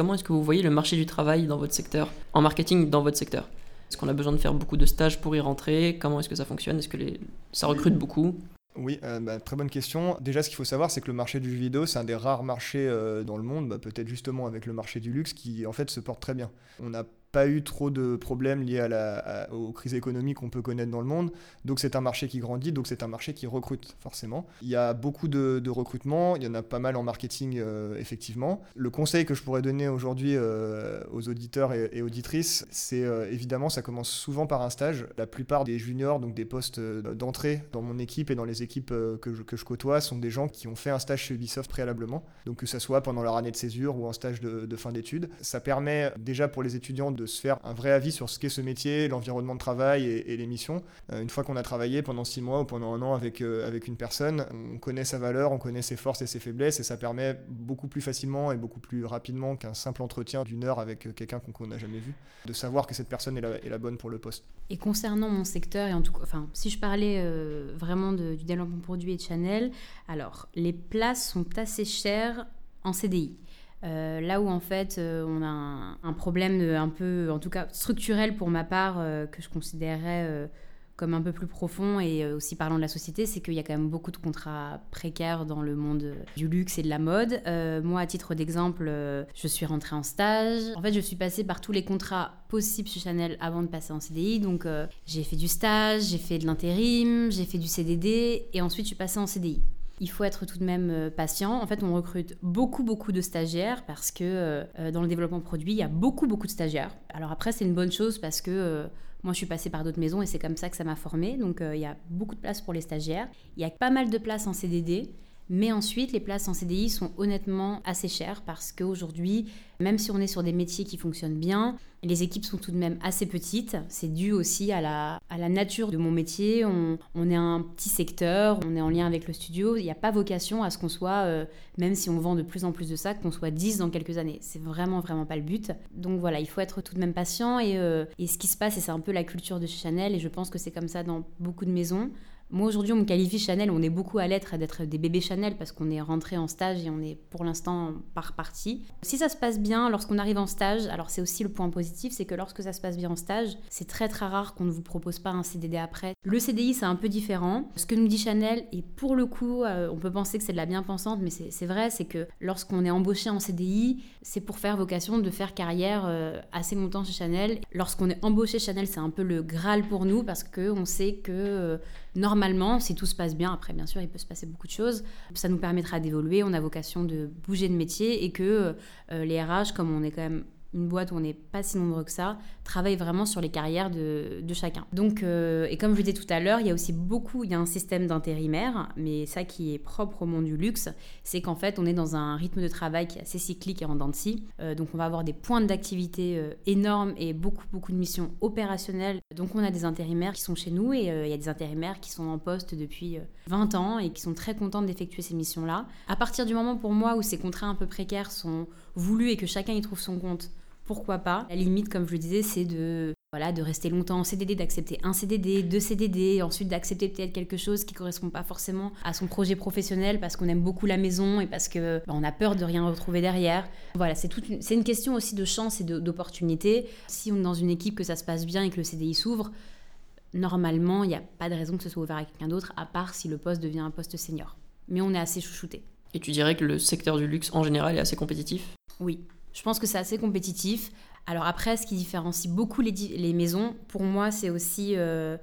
Comment est-ce que vous voyez le marché du travail dans votre secteur, en marketing dans votre secteur? Est-ce qu'on a besoin de faire beaucoup de stages pour y rentrer? Comment est-ce que ça fonctionne? Est-ce que ça recrute beaucoup? Oui, euh, bah, très bonne question. Déjà, ce qu'il faut savoir, c'est que le marché du jeu vidéo, c'est un des rares marchés euh, dans le monde, bah, peut-être justement avec le marché du luxe, qui en fait se porte très bien. On a pas eu trop de problèmes liés à la, aux crises économiques qu'on peut connaître dans le monde. Donc c'est un marché qui grandit, donc c'est un marché qui recrute forcément. Il y a beaucoup de, recrutement, il y en a pas mal en marketing euh, effectivement. Le conseil que je pourrais donner aujourd'hui euh, aux auditeurs et, auditrices, c'est euh, évidemment ça commence souvent par un stage. La plupart des juniors, donc des postes d'entrée dans mon équipe et dans les équipes que je, que, je, côtoie, sont des gens qui ont fait un stage chez Ubisoft préalablement. Donc que ça soit pendant leur année de césure ou un stage de, de fin d'études. Ça permet déjà pour les étudiants de se faire un vrai avis sur ce qu'est ce métier, l'environnement de travail et, les missions. Euh, une fois qu'on a travaillé pendant six mois ou pendant un an avec, euh, avec une personne, on connaît sa valeur, on connaît ses forces et ses faiblesses et ça permet beaucoup plus facilement et beaucoup plus rapidement qu'un simple entretien d'une heure avec euh, quelqu'un qu'on n'a jamais vu, de savoir que cette personne est la, est la, bonne pour le poste. Et concernant mon secteur, et en tout cas, enfin, si je parlais vraiment du développement produit et de Chanel, alors les places sont assez chères en CDI. Euh, là où en fait euh, on a un, problème un peu, en tout cas structurel pour ma part, euh, que je considérerais comme un peu plus profond et aussi parlant de la société, c'est qu'il y a quand même beaucoup de contrats précaires dans le monde du luxe et de la mode. moi, à titre d'exemple, je suis rentrée en stage. En fait, je suis passée par tous les contrats possibles chez Chanel avant de passer en CDI. Donc, j'ai fait du stage, j'ai fait de l'intérim, j'ai fait du CDD et ensuite je suis passée en CDI il faut être tout de même euh, patient. En fait, on recrute beaucoup, beaucoup de stagiaires parce que euh, euh, dans le développement produit, il y a beaucoup, beaucoup de stagiaires. Alors après, c'est une bonne chose parce que moi, je suis passée par d'autres maisons et c'est comme ça que ça m'a formée. Donc, il y a beaucoup de place pour les stagiaires. Il y a pas mal de places en CDD. Mais ensuite, les places en CDI sont honnêtement assez chères parce qu'aujourd'hui, même si on est sur des métiers qui fonctionnent bien, les équipes sont tout de même assez petites. C'est dû aussi à la, à la nature de mon métier. On, est un petit secteur, on est en lien avec le studio. Il n'y a pas vocation à ce qu'on soit, euh, même si on vend de plus en plus de sacs, qu'on soit 10 dans quelques années. C'est vraiment, vraiment pas le but. Donc voilà, il faut être tout de même patient. Et, euh, et ce qui se passe, et c'est un peu la culture de Chanel, et je pense que c'est comme ça dans beaucoup de maisons, moi aujourd'hui, on me qualifie Chanel, on est beaucoup à l'être d'être des bébés Chanel parce qu'on est rentré en stage et on est pour l'instant par partie. Si ça se passe bien lorsqu'on arrive en stage, alors c'est aussi le point positif, c'est que lorsque ça se passe bien en stage, c'est très très rare qu'on ne vous propose pas un CDD après. Le CDI, c'est un peu différent. Ce que nous dit Chanel, et pour le coup, euh, on peut penser que c'est de la bien-pensante, mais c'est vrai, c'est que lorsqu'on est embauché en CDI, c'est pour faire vocation de faire carrière euh, assez longtemps chez Chanel. Lorsqu'on est embauché Chanel, c'est un peu le Graal pour nous parce qu'on sait que euh, normalement, si tout se passe bien, après bien sûr il peut se passer beaucoup de choses, ça nous permettra d'évoluer, on a vocation de bouger de métier et que euh, les RH, comme on est quand même une boîte où on n'est pas si nombreux que ça, travaille vraiment sur les carrières de, chacun. Donc, euh, et comme je disais tout à l'heure, il y a aussi beaucoup, il y a un système d'intérimaire, mais ça qui est propre au monde du luxe, c'est qu'en fait, on est dans un rythme de travail qui est assez cyclique et en dents de scie. Euh, donc, on va avoir des points d'activité euh, énormes et beaucoup, beaucoup de missions opérationnelles. Donc, on a des intérimaires qui sont chez nous et il y a des intérimaires qui sont en poste depuis 20 ans et qui sont très contents d'effectuer ces missions-là. À partir du moment pour moi où ces contrats un peu précaires sont voulus et que chacun y trouve son compte, pourquoi pas. La limite, comme je le disais, c'est de voilà, de rester longtemps en CDD, d'accepter un CDD, deux CDD, ensuite d'accepter peut-être quelque chose qui correspond pas forcément à son projet professionnel parce qu'on aime beaucoup la maison et parce que bah, on a peur de rien retrouver derrière. Voilà, c'est toute c'est une question aussi de chance et d'opportunité. Si on est dans une équipe que ça se passe bien et que le CDI s'ouvre, normalement, il n'y a pas de raison que ce soit ouvert à quelqu'un d'autre à part si le poste devient un poste senior. Mais on est assez chouchouté. Et tu dirais que le secteur du luxe en général est assez compétitif? Oui, je pense que c'est assez compétitif. Alors après, ce qui différencie beaucoup les, maisons, pour moi, c'est aussi euh,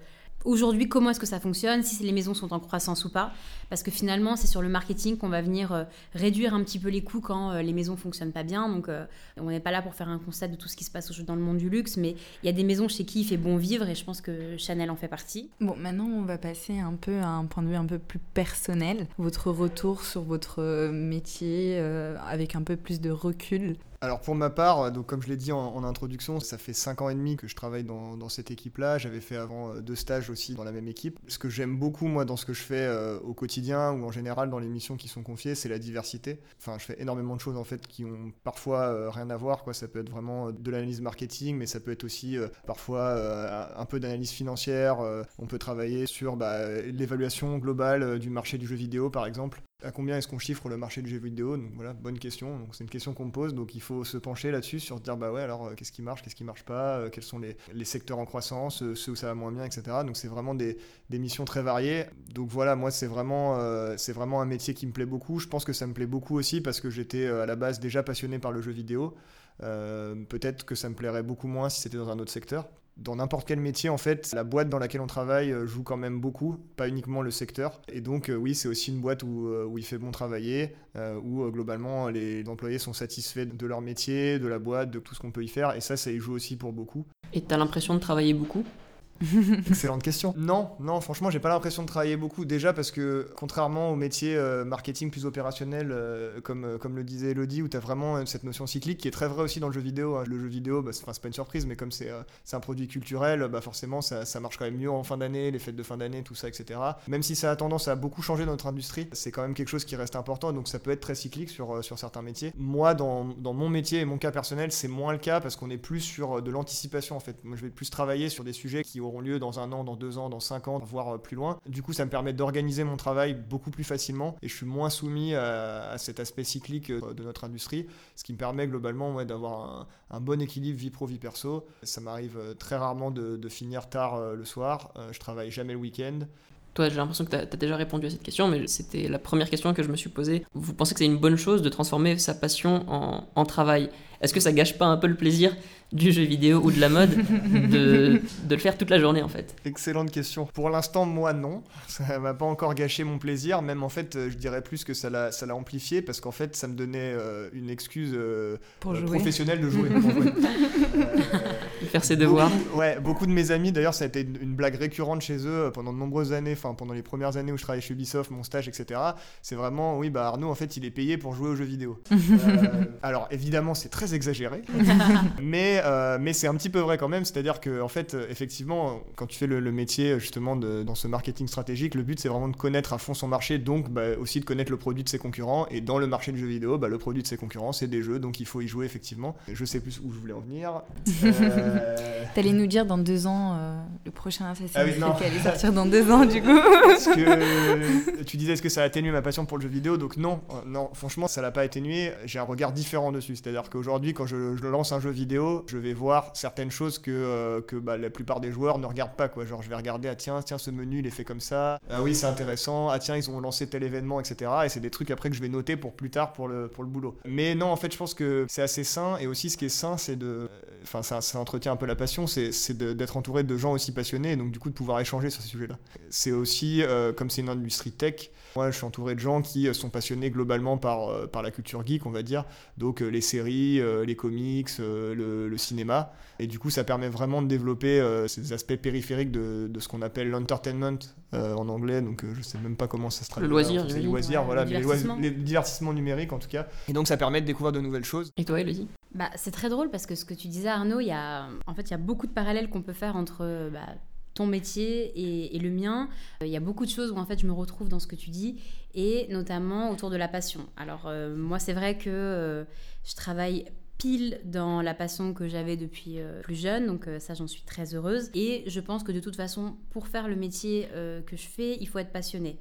aujourd'hui comment est-ce que ça fonctionne, si les maisons sont en croissance ou pas. Parce que finalement, c'est sur le marketing qu'on va venir euh, réduire un petit peu les coûts quand euh, les maisons fonctionnent pas bien. Donc, on n'est pas là pour faire un constat de tout ce qui se passe dans le monde du luxe, mais il y a des maisons chez qui il fait bon vivre et je pense que Chanel en fait partie. Bon, maintenant, on va passer un peu à un point de vue un peu plus personnel. Votre retour sur votre métier avec un peu plus de recul alors pour ma part, donc comme je l'ai dit en, introduction, ça fait 5 ans et demi que je travaille dans, cette équipe-là. J'avais fait avant euh, deux stages aussi dans la même équipe. Ce que j'aime beaucoup moi dans ce que je fais euh, au quotidien ou en général dans les missions qui sont confiées, c'est la diversité. Enfin, je fais énormément de choses en fait qui ont parfois euh, rien à voir. Quoi. Ça peut être vraiment de l'analyse marketing, mais ça peut être aussi parfois un peu d'analyse financière. on peut travailler sur bah, l'évaluation globale du marché du jeu vidéo par exemple. À combien est-ce qu'on chiffre le marché du jeu vidéo Donc voilà, bonne question. C'est une question qu'on me pose. Donc il faut se pencher là-dessus sur dire bah ouais alors euh, qu'est-ce qui marche, qu'est-ce qui marche pas, euh, quels sont les, les, secteurs en croissance, euh, ceux où ça va moins bien, etc. Donc c'est vraiment des, des, missions très variées. Donc voilà, moi c'est vraiment c'est vraiment un métier qui me plaît beaucoup. Je pense que ça me plaît beaucoup aussi parce que j'étais à la base déjà passionné par le jeu vidéo. Peut-être que ça me plairait beaucoup moins si c'était dans un autre secteur dans n'importe quel métier, en fait, la boîte dans laquelle on travaille euh, joue quand même beaucoup, pas uniquement le secteur. Et donc, euh, oui, c'est aussi une boîte où, euh, où, il fait bon travailler, où globalement les employés sont satisfaits de leur métier, de la boîte, de tout ce qu'on peut y faire. Et ça, ça y joue aussi pour beaucoup. Et tu as l'impression de travailler beaucoup? Excellente question. Non, non, franchement, j'ai pas l'impression de travailler beaucoup. Déjà parce que, contrairement au métier euh, marketing plus opérationnel, euh, comme, euh, comme le disait Elodie, où tu as vraiment cette notion cyclique qui est très vraie aussi dans le jeu vidéo. Hein. Le jeu vidéo, bah, c'est pas une surprise, mais comme c'est un produit culturel, bah, forcément, ça, ça, marche quand même mieux en fin d'année, les fêtes de fin d'année, tout ça, etc. Même si ça a tendance à beaucoup changer dans notre industrie, c'est quand même quelque chose qui reste important. Donc ça peut être très cyclique sur, sur certains métiers. Moi, dans, dans mon métier et mon cas personnel, c'est moins le cas parce qu'on est plus sur de l'anticipation en fait. Moi, je vais plus travailler sur des sujets qui auront lieu dans un an, dans deux ans, dans cinq ans, voire euh, plus loin. Du coup, ça me permet d'organiser mon travail beaucoup plus facilement et je suis moins soumis à, cet aspect cyclique euh, de notre industrie, ce qui me permet globalement d'avoir un, bon équilibre vie pro-vie perso. Ça m'arrive euh, très rarement de, finir tard le soir, je travaille jamais le week-end. Toi, j'ai l'impression que tu as, déjà répondu à cette question, mais c'était la première question que je me suis posée. Vous pensez que c'est une bonne chose de transformer sa passion en travail? Est-ce que ça gâche pas un peu le plaisir du jeu vidéo ou de la mode de, de, le faire toute la journée en fait? Excellente question. Pour l'instant, moi non. Ça m'a pas encore gâché mon plaisir. Même en fait, je dirais plus que ça l'a, ça l'a amplifié parce qu'en fait, ça me donnait euh, une excuse euh, pour euh, professionnelle de jouer. de faire ses devoirs. Beaucoup, ouais, beaucoup de mes amis, d'ailleurs, ça a été une, blague récurrente chez eux pendant de nombreuses années, enfin pendant les premières années où je travaillais chez Ubisoft, mon stage, etc. C'est vraiment, oui, bah Arnaud, en fait, il est payé pour jouer aux jeux vidéo. alors évidemment, c'est très exagéré, mais euh, mais, c'est un petit peu vrai quand même. C'est-à-dire que, en fait, euh, effectivement, quand tu fais le, métier justement de, dans ce marketing stratégique, le but c'est vraiment de connaître à fond son marché, donc bah, aussi de connaître le produit de ses concurrents. Et dans le marché du jeu vidéo, bah, le produit de ses concurrents, c'est des jeux, donc il faut y jouer effectivement. Je sais plus où je voulais en venir. Euh... T'allais nous dire dans deux ans euh, le prochain Assassin's ah Creed qui allait sortir dans deux ans du coup. Parce que tu disais est-ce que ça a atténué ma passion pour le jeu vidéo, donc non, non, franchement ça l'a pas atténué. J'ai un regard différent dessus. C'est-à-dire qu'aujourd'hui, quand je, lance un jeu vidéo, je vais voir certaines choses que, euh, que bah, la plupart des joueurs ne regardent pas. Quoi. Genre, je vais regarder, ah tiens, tiens, ce menu, il est fait comme ça. Ah oui, c'est intéressant. Ah tiens, ils ont lancé tel événement, etc. Et c'est des trucs après que je vais noter pour plus tard pour le, pour le boulot. Mais non, en fait, je pense que c'est assez sain. Et aussi, ce qui est sain, c'est de. Enfin, ça, entretient un peu la passion, c'est d'être entouré de gens aussi passionnés et donc du coup de pouvoir échanger sur ces sujets-là. C'est aussi, euh, comme c'est une industrie tech, moi je suis entouré de gens qui sont passionnés globalement par, par la culture geek, on va dire. Donc les séries, les comics, le, le cinéma. Et du coup, ça permet vraiment de développer euh, ces aspects périphériques de, de ce qu'on appelle l'entertainment euh, en anglais. Donc, euh, je sais même pas comment ça se traduit. Le loisir, c'est le loisir, voilà, mais les, divertissements numériques en tout cas. Et donc, ça permet de découvrir de nouvelles choses. Et toi, Elodie? Bah, c'est très drôle parce que ce que tu disais, Arnaud, il y a, en fait, il y a beaucoup de parallèles qu'on peut faire entre bah, ton métier et, et, le mien. Il y a beaucoup de choses où en fait je me retrouve dans ce que tu dis et notamment autour de la passion. Alors moi c'est vrai que je travaille pile dans la passion que j'avais depuis euh, plus jeune, donc euh, ça j'en suis très heureuse. Et je pense que de toute façon, pour faire le métier euh, que je fais, il faut être passionné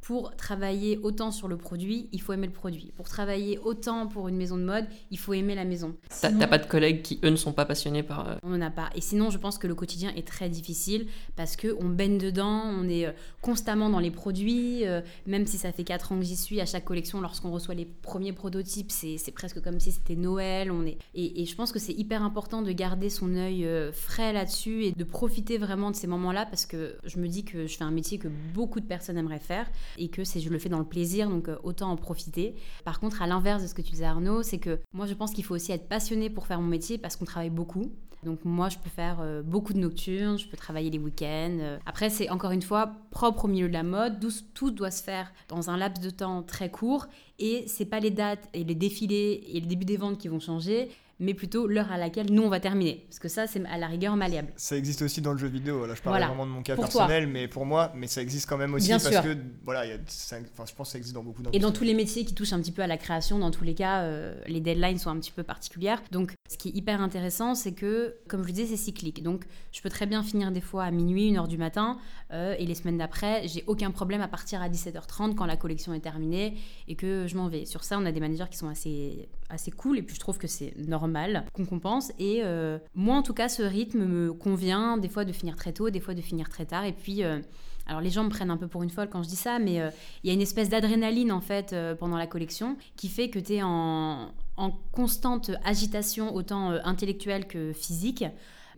pour travailler autant sur le produit, il faut aimer le produit. Pour travailler autant pour une maison de mode, il faut aimer la maison. T'as pas de collègues qui, eux, ne sont pas passionnés par... Euh, on n'en a pas. Et sinon, je pense que le quotidien est très difficile parce qu'on baigne dedans, on est euh, constamment dans les produits. Euh, même si ça fait 4 ans que j'y suis, à chaque collection, lorsqu'on reçoit les premiers prototypes, c'est presque comme si c'était Noël. On est... Et, et je pense que c'est hyper important de garder son œil frais là-dessus et de profiter vraiment de ces moments-là parce que je me dis que je fais un métier que beaucoup de personnes aimeraient faire et que c'est je le fais dans le plaisir, donc euh, autant en profiter. Par contre, à l'inverse de ce que tu disais Arnaud, c'est que moi je pense qu'il faut aussi être passionné pour faire mon métier parce qu'on travaille beaucoup. Donc moi, je peux faire euh, beaucoup de nocturnes, je peux travailler les week-ends. Euh. Après, c'est encore une fois propre au milieu de la mode. Tout doit se faire dans un laps de temps très court. Et c'est pas les dates et les défilés et le début des ventes qui vont changer mais plutôt l'heure à laquelle nous on va terminer. Parce que ça, c'est à la rigueur malléable. Ça existe aussi dans le jeu vidéo. Là, je parle vraiment de mon cas personnel, mais pour moi, mais ça existe quand même aussi parce que voilà, y a, je pense que ça existe dans beaucoup Et dans tous les métiers qui touchent un petit peu à la création, dans tous les cas, euh, les deadlines sont un petit peu particulières. Donc Ce qui est hyper intéressant, c'est que, comme je le disais, c'est cyclique. Donc, je peux très bien finir des fois à minuit, 1h du matin, euh, et les semaines d'après, j'ai aucun problème à partir à 17h30 quand la collection est terminée et que je m'en vais. Sur ça, on a des managers qui sont assez, assez cool, et puis je trouve que c'est normal qu'on compense. Et euh, moi, en tout cas, ce rythme me convient, des fois de finir très tôt, des fois de finir très tard, et puis... Euh, alors les gens me prennent un peu pour une folle quand je dis ça, mais il y a une espèce d'adrénaline en fait pendant la collection qui fait que tu es en, en constante agitation, autant euh, intellectuelle que physique,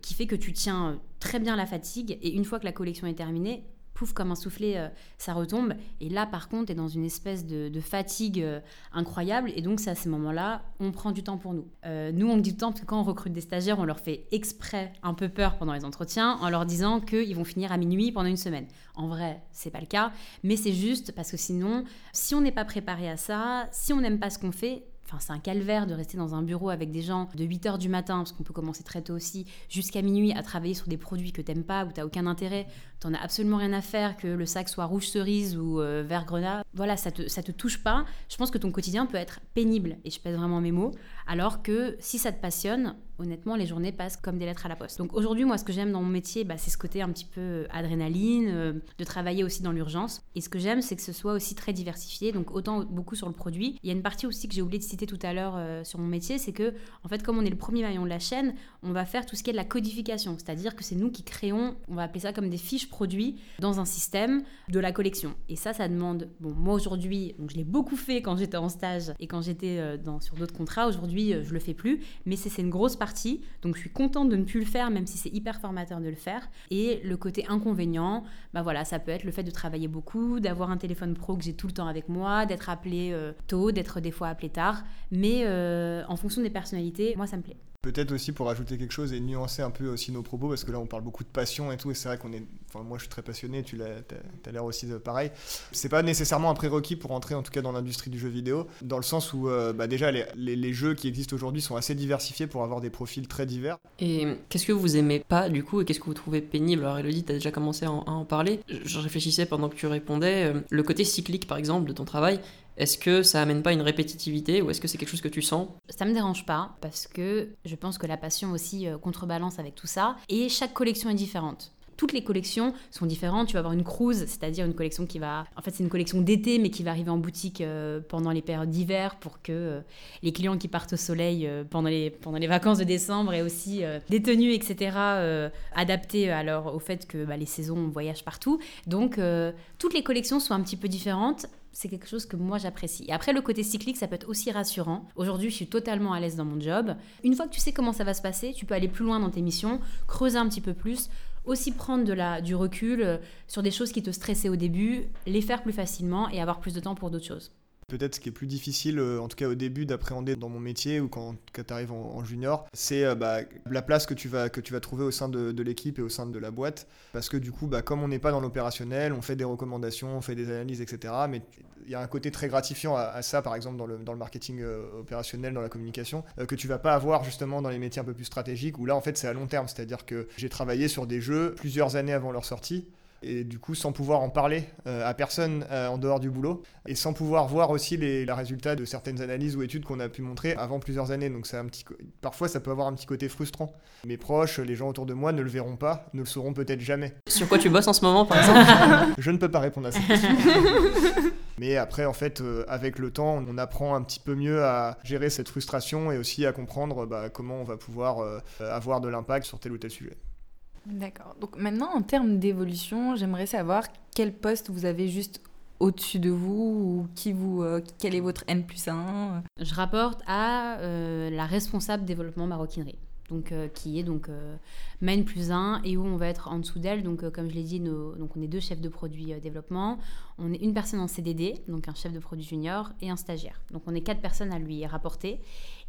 qui fait que tu tiens euh, très bien la fatigue. Et une fois que la collection est terminée, pouf, comme un soufflet, euh, ça retombe. Et là, par contre, tu es dans une espèce de, fatigue incroyable. Et donc, c'est à ces moments-là, on prend du temps pour nous. nous, on dit du temps parce que quand on recrute des stagiaires, on leur fait exprès un peu peur pendant les entretiens en leur disant qu'ils vont finir à minuit pendant une semaine. En vrai, c'est pas le cas, mais c'est juste parce que sinon, si on n'est pas préparé à ça, si on n'aime pas ce qu'on fait, c'est un calvaire de rester dans un bureau avec des gens de 8 h du matin, parce qu'on peut commencer très tôt aussi, jusqu'à minuit à travailler sur des produits que t'aimes pas ou t'as aucun intérêt, t'en as absolument rien à faire que le sac soit rouge cerise ou euh, vert grenat. Voilà, ça te, ça te touche pas. Je pense que ton quotidien peut être pénible, et je pèse vraiment mes mots, alors que si ça te passionne, honnêtement, les journées passent comme des lettres à la poste. Donc aujourd'hui, moi, ce que j'aime dans mon métier, bah, c'est ce côté un petit peu euh, adrénaline, euh, de travailler aussi dans l'urgence. Et ce que j'aime, c'est que ce soit aussi très diversifié, donc autant beaucoup sur le produit. Il y a une partie aussi que j'ai oublié de citer tout à l'heure sur mon métier, c'est que, en fait, comme on est le premier maillon de la chaîne, on va faire tout ce qui est de la codification, c'est-à-dire que c'est nous qui créons, on va appeler ça comme des fiches produits dans un système de la collection. Et ça, ça demande, bon, moi aujourd'hui, donc je l'ai beaucoup fait quand j'étais en stage et quand j'étais dans, sur d'autres contrats. Aujourd'hui, je le fais plus, mais c'est une grosse partie donc je suis contente de ne plus le faire, même si c'est hyper formateur de le faire. Et le côté inconvénient, bah voilà, ça peut être le fait de travailler beaucoup, d'avoir un téléphone pro que j'ai tout le temps avec moi, d'être appelé euh, tôt, d'être des fois appelé tard. Mais euh, en fonction des personnalités, moi ça me plaît. Peut-être aussi pour ajouter quelque chose et nuancer un peu aussi nos propos, parce que là on parle beaucoup de passion et tout, et c'est vrai qu'on est. Enfin, moi je suis très passionné, tu as, l'air aussi de pareil. C'est pas nécessairement un prérequis pour entrer en tout cas dans l'industrie du jeu vidéo, dans le sens où euh, bah, déjà les, les, jeux qui existent aujourd'hui sont assez diversifiés pour avoir des profils très divers. Et qu'est-ce que vous aimez pas du coup et qu'est-ce que vous trouvez pénible? Alors Elodie, tu as déjà commencé à en, parler. Je réfléchissais pendant que tu répondais. Euh, le côté cyclique par exemple de ton travail, est-ce que ça amène pas une répétitivité ou est-ce que c'est quelque chose que tu sens? Ça me dérange pas parce que je pense que la passion aussi euh, contrebalance avec tout ça. Et chaque collection est différente toutes les collections sont différentes. Tu vas avoir une cruise, c'est-à-dire une collection qui va. En fait, c'est une collection d'été, mais qui va arriver en boutique euh, pendant les périodes d'hiver pour que euh, les clients qui partent au soleil pendant, les, pendant les vacances de décembre aient aussi des tenues, etc., adaptées alors, au fait que bah, les saisons voyagent partout. Donc, toutes les collections sont un petit peu différentes c'est quelque chose que moi j'apprécie. Et après, le côté cyclique, ça peut être aussi rassurant. Aujourd'hui, je suis totalement à l'aise dans mon job. Une fois que tu sais comment ça va se passer, tu peux aller plus loin dans tes missions, creuser un petit peu plus, aussi prendre du recul euh, sur des choses qui te stressaient au début, les faire plus facilement et avoir plus de temps pour d'autres choses peut-être ce qui est plus difficile, euh, en tout cas au début, d'appréhender dans mon métier ou quand, tu arrives en, junior, c'est euh, bah, la place que tu, vas, que tu vas trouver au sein de, l'équipe et au sein de la boîte. Parce que du coup, bah, comme on n'est pas dans l'opérationnel, on fait des recommandations, on fait des analyses, etc. Mais il y a un côté très gratifiant à, ça, par exemple, dans le, dans le marketing euh, opérationnel, dans la communication, que tu vas pas avoir justement dans les métiers un peu plus stratégiques, où là, en fait, c'est à long terme. C'est-à-dire que j'ai travaillé sur des jeux plusieurs années avant leur sortie et du coup sans pouvoir en parler euh, à personne euh, en dehors du boulot et sans pouvoir voir aussi les, résultats de certaines analyses ou études qu'on a pu montrer avant plusieurs années. Donc un petit, parfois ça peut avoir un petit côté frustrant. Mes proches, les gens autour de moi ne le verront pas, ne le sauront peut-être jamais. Sur quoi tu bosses en ce moment par exemple? Je ne peux pas répondre à ça. Mais après, en fait, euh, avec le temps, on apprend un petit peu mieux à gérer cette frustration et aussi à comprendre bah, comment on va pouvoir avoir de l'impact sur tel ou tel sujet. D'accord. Donc maintenant, en termes d'évolution, j'aimerais savoir quel poste vous avez juste au-dessus de vous ou qui vous, euh, quel est votre N plus 1 Je rapporte à euh, la responsable développement maroquinerie. Donc, euh, qui est donc main plus 1 et où on va être en dessous d'elle. Donc, comme je l'ai dit, donc on est deux chefs de produit développement. On est une personne en CDD, donc un chef de produit junior, et un stagiaire. Donc, on est quatre personnes à lui rapporter.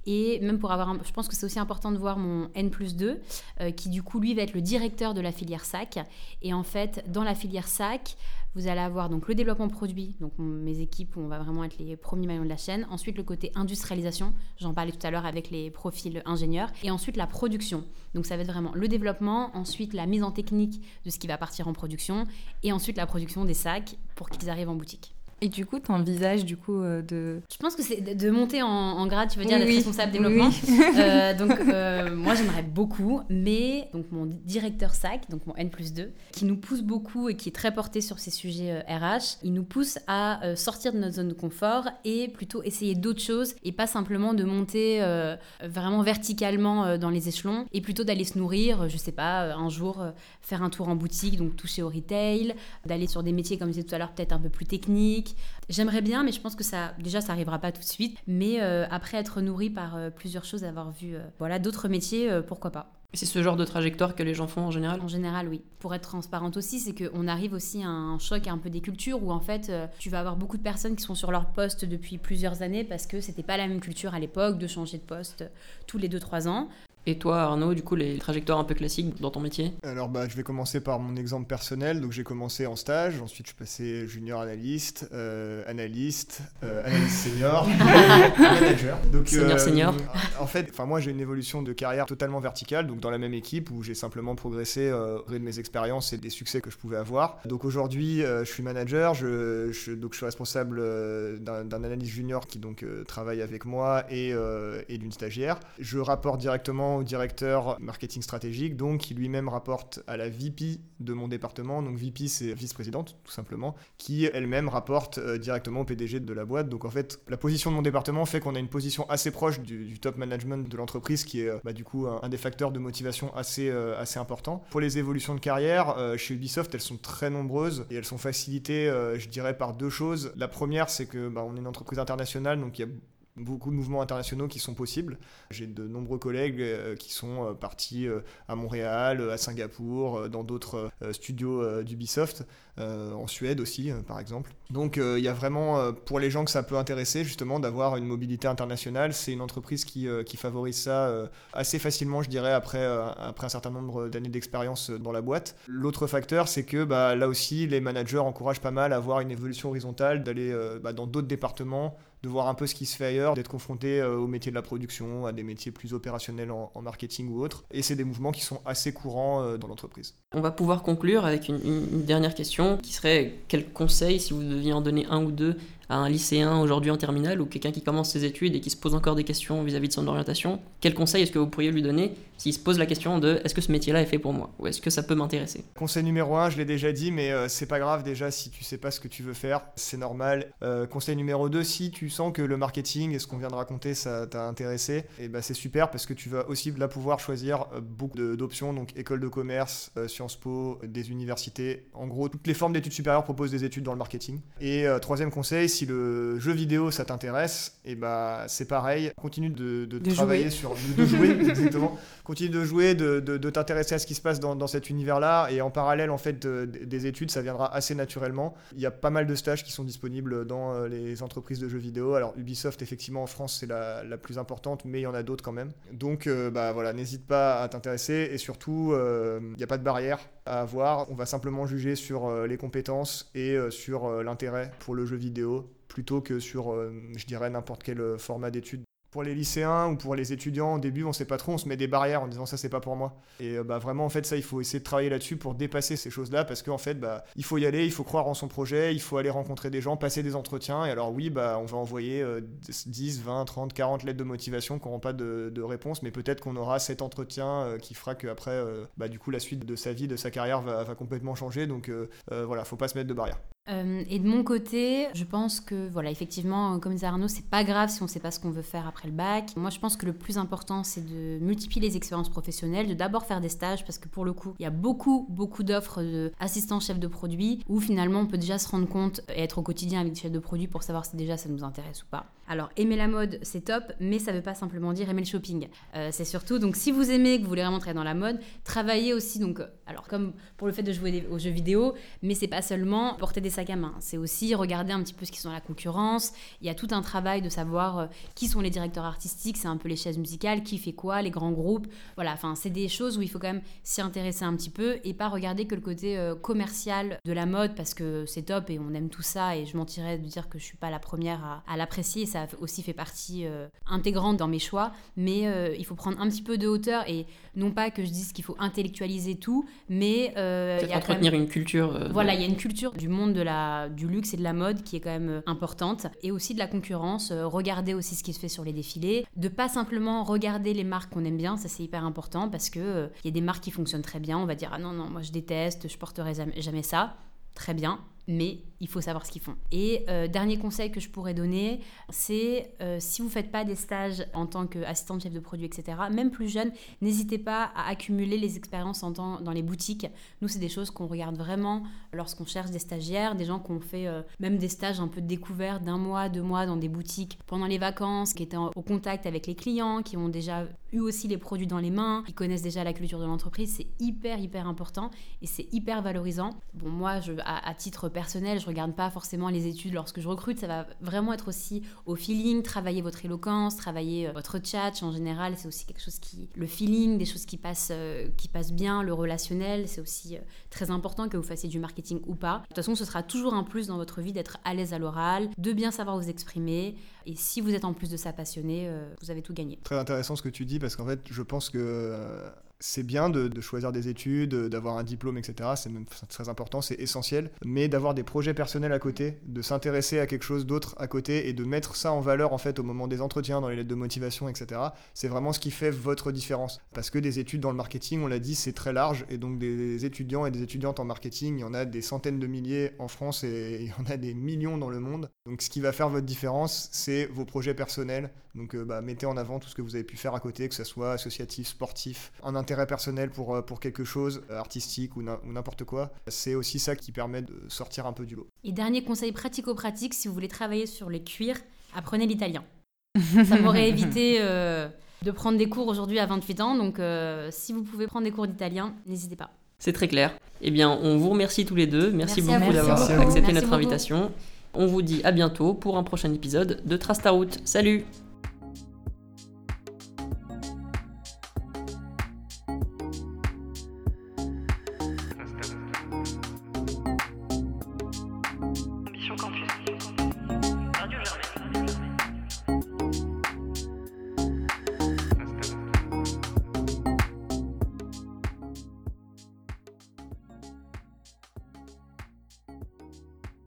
Et même pour avoir, je pense que c'est aussi important de voir mon N plus 2, euh, qui du coup, lui, va être le directeur de la filière SAC. Et en fait, dans la filière SAC, vous allez avoir donc le développement produit, donc mes équipes, on va vraiment être les premiers maillons de la chaîne. Ensuite, le côté industrialisation, j'en parlais tout à l'heure avec les profils ingénieurs. Et ensuite, la production. Donc, ça va être vraiment le développement, ensuite la mise en technique de ce qui va partir en production, et ensuite la production des sacs pour qu'ils arrivent en boutique. Et du coup, tu envisages du coup euh, de... Je pense que c'est de, de monter en, en grade, tu veux dire, Oui, d'être oui. responsable développement. Oui. Euh, donc euh, moi j'aimerais beaucoup, mais donc mon directeur SAC, donc mon N plus 2, qui nous pousse beaucoup et qui est très porté sur ces sujets RH, il nous pousse à sortir de notre zone de confort et plutôt essayer d'autres choses et pas simplement de monter vraiment verticalement dans les échelons et plutôt d'aller se nourrir, je sais pas, un jour faire un tour en boutique, donc toucher au retail, d'aller sur des métiers comme je disais tout à l'heure peut-être un peu plus techniques. J'aimerais bien, mais je pense que ça déjà ça arrivera pas tout de suite, mais euh, après être nourri par euh, plusieurs choses, avoir vu euh, voilà d'autres métiers, pourquoi pas. C'est ce genre de trajectoire que les gens font en général? En général, oui. Pour être transparente aussi, c'est qu'on arrive aussi à un choc un peu des cultures où en fait, tu vas avoir beaucoup de personnes qui sont sur leur poste depuis plusieurs années parce que c'était pas la même culture à l'époque de changer de poste tous les 2-3 ans. Et toi, Arnaud, du coup, les trajectoires un peu classiques dans ton métier Alors bah, je vais commencer par mon exemple personnel. Donc j'ai commencé en stage, ensuite je suis passé junior analyste, euh, analyste, euh, analyste senior, manager. Donc, Senior, senior. En fait, enfin moi j'ai une évolution de carrière totalement verticale, donc dans la même équipe où j'ai simplement progressé euh, au gré de mes expériences et des succès que je pouvais avoir. Donc aujourd'hui euh, je suis manager, je, je- donc je suis responsable euh, d'un d'un analyste junior qui donc euh, travaille avec moi et, euh, et d'une stagiaire. Je rapporte directement au directeur marketing stratégique, donc qui lui-même rapporte à la VP de mon département. Donc VP, c'est vice-présidente, tout simplement, qui elle-même rapporte euh, directement au PDG de la boîte. Donc en fait, la position de mon département fait qu'on a une position assez proche du, top management de l'entreprise, qui est euh, bah, du coup un, des facteurs de motivation assez, euh, assez important. Pour les évolutions de carrière, chez Ubisoft, elles sont très nombreuses et elles sont facilitées, je dirais, par deux choses. La première, c'est que bah, on est une entreprise internationale, donc il y a beaucoup de mouvements internationaux qui sont possibles. J'ai de nombreux collègues euh, qui sont euh, partis euh, à Montréal, à Singapour, dans d'autres studios d'Ubisoft, en Suède aussi, par exemple. Donc il y a vraiment, pour les gens que ça peut intéresser, justement, d'avoir une mobilité internationale. C'est une entreprise qui, qui favorise ça assez facilement, je dirais, après, après un certain nombre d'années d'expérience dans la boîte. L'autre facteur, c'est que bah, là aussi, les managers encouragent pas mal à avoir une évolution horizontale, d'aller bah, dans d'autres départements, de voir un peu ce qui se fait ailleurs, d'être confronté euh, au métier de la production, à des métiers plus opérationnels en, marketing ou autres. Et c'est des mouvements qui sont assez courants euh, dans l'entreprise. On va pouvoir conclure avec une- une dernière question qui serait quel conseil, si vous deviez en donner un ou deux, à un lycéen aujourd'hui en terminale ou quelqu'un qui commence ses études et qui se pose encore des questions vis-à-vis de son orientation, quel conseil est-ce que vous pourriez lui donner s'il se pose la question de est-ce que ce métier-là est fait pour moi ou est-ce que ça peut m'intéresser? Conseil numéro un, je l'ai déjà dit, mais euh, c'est pas grave déjà si tu sais pas ce que tu veux faire, c'est normal. Euh, conseil numéro 2, si tu sens que le marketing et ce qu'on vient de raconter, ça t'a intéressé, et ben c'est super parce que tu vas aussi là pouvoir choisir euh, beaucoup d'options, donc école de commerce, euh, Sciences Po, des universités. En gros, toutes les formes d'études supérieures proposent des études dans le marketing. Et troisième conseil, si le jeu vidéo ça t'intéresse, et ben c'est pareil, continue de, de De travailler jouer. sur de, de jouer exactement continue de jouer, de, t'intéresser à ce qui se passe dans, dans cet univers-là. Et en parallèle, en fait, de- des études, ça viendra assez naturellement. Il y a pas mal de stages qui sont disponibles dans euh, les entreprises de jeux vidéo. Alors, Ubisoft, effectivement, en France, c'est la, la plus importante, mais il y en a d'autres quand même. Donc, euh, bah voilà, n'hésite pas à t'intéresser. Et surtout, euh, il n'y a pas de barrière à avoir. On va simplement juger sur euh, les compétences et euh, sur euh, l'intérêt pour le jeu vidéo plutôt que sur, je dirais, n'importe quel format d'études pour les lycéens ou pour les étudiants, au début, on sait pas trop, on se met des barrières en disant ça, c'est pas pour moi. Et euh, bah, vraiment, en fait, ça, il faut essayer de travailler là-dessus pour dépasser ces choses-là parce qu'en fait, bah, il faut y aller, il faut croire en son projet, il faut aller rencontrer des gens, passer des entretiens. Et alors, oui, bah, on va envoyer euh, 10, 20, 30, 40 lettres de motivation qui n'auront pas de, réponse, mais peut-être qu'on aura cet entretien euh, qui fera qu'après, euh, bah, du coup, la suite de sa vie, de sa carrière va, va complètement changer. Donc, voilà, faut pas se mettre de barrières. Euh, et de mon côté, je pense que, voilà, effectivement, euh, comme disait Arnaud, c'est pas grave si on sait pas ce qu'on veut faire après le bac. Moi, je pense que le plus important, c'est de multiplier les expériences professionnelles, de d'abord faire des stages, parce que pour le coup, il y a beaucoup, beaucoup d'offres d'assistants chefs de produit, où finalement, on peut déjà se rendre compte et être au quotidien avec des chefs de produit pour savoir si déjà ça nous intéresse ou pas. Alors, aimer la mode, c'est top, mais ça veut pas simplement dire aimer le shopping. Euh, c'est surtout, donc, si vous aimez, que vous voulez vraiment travailler dans la mode, travaillez aussi, donc, euh, alors, comme pour le fait de jouer aux jeux vidéo, mais c'est pas seulement porter des sacs à main, c'est aussi regarder un petit peu ce qui sont dans la concurrence. Il y a tout un travail de savoir euh, qui sont les directeurs artistiques, c'est un peu les chaises musicales, qui fait quoi, les grands groupes. Voilà, enfin, c'est des choses où il faut quand même s'y intéresser un petit peu et pas regarder que le côté commercial de la mode parce que c'est top et on aime tout ça et je mentirais de dire que je suis pas la première à l'apprécier. Ça aussi fait partie euh, intégrante dans mes choix, mais euh, il faut prendre un petit peu de hauteur et non pas que je dise qu'il faut intellectualiser tout, mais euh, il y a entretenir même- une culture. euh, Voilà, il y a une culture du monde de la, du luxe et de la mode qui est quand même importante. Et aussi de la concurrence. regarder aussi ce qui se fait sur les défilés. De pas simplement regarder les marques qu'on aime bien, ça c'est hyper important parce que il y a des marques qui fonctionnent très bien. On va dire, ah non, non, moi je déteste, je porterai jamais ça. Très bien. Mais il faut savoir ce qu'ils font. Et euh, dernier conseil que je pourrais donner, c'est euh, si vous faites pas des stages en tant qu'assistante chef de produit, etc., même plus jeune, n'hésitez pas à accumuler les expériences en temps, dans les boutiques. Nous, c'est des choses qu'on regarde vraiment lorsqu'on cherche des stagiaires, des gens qui ont fait euh, même des stages un peu de découverte d'un mois, deux mois dans des boutiques pendant les vacances, qui étaient en- au contact avec les clients, qui ont déjà eu aussi les produits dans les mains, qui connaissent déjà la culture de l'entreprise. C'est hyper, hyper important et c'est hyper valorisant. Bon, moi, à, à titre personnel, je regarde pas forcément les études lorsque je recrute. Ça va vraiment être aussi au feeling, travailler votre éloquence, travailler euh, votre chat. En général, c'est aussi quelque chose qui. Le feeling, des choses qui passent, euh, qui passent bien, le relationnel, c'est aussi euh, très important que vous fassiez du marketing ou pas. De toute façon, ce sera toujours un plus dans votre vie d'être à l'aise à l'oral, de bien savoir vous exprimer. Et si vous êtes en plus de ça passionné, vous avez tout gagné. Très intéressant ce que tu dis parce qu'en fait, je pense que c'est bien de, choisir des études, d'avoir un diplôme, etc. C'est même très important, c'est essentiel. Mais d'avoir des projets personnels à côté, de s'intéresser à quelque chose d'autre à côté et de mettre ça en valeur en fait au moment des entretiens, dans les lettres de motivation, etc. C'est vraiment ce qui fait votre différence. Parce que des études dans le marketing, on l'a dit, c'est très large et donc des étudiants et des étudiantes en marketing, il y en a des centaines de milliers en France et il y en a des millions dans le monde. Donc ce qui va faire votre différence, c'est vos projets personnels. Donc euh, bah, mettez en avant tout ce que vous avez pu faire à côté, que ce soit associatif, sportif, un intérêt personnel pour, euh, pour quelque chose, euh, artistique ou n'im- ou n'importe quoi. C'est aussi ça qui permet de sortir un peu du lot. Et dernier conseil pratico-pratique, si vous voulez travailler sur les cuirs, apprenez l'italien. Ça m'aurait évité euh, de prendre des cours aujourd'hui à 28 ans, donc euh, si vous pouvez prendre des cours d'italien, n'hésitez pas. C'est très clair. Eh bien, on vous remercie tous les deux. Merci, beaucoup d'avoir accepté notre beaucoup. invitation. On vous dit à bientôt pour un prochain épisode de Trace ta route. Salut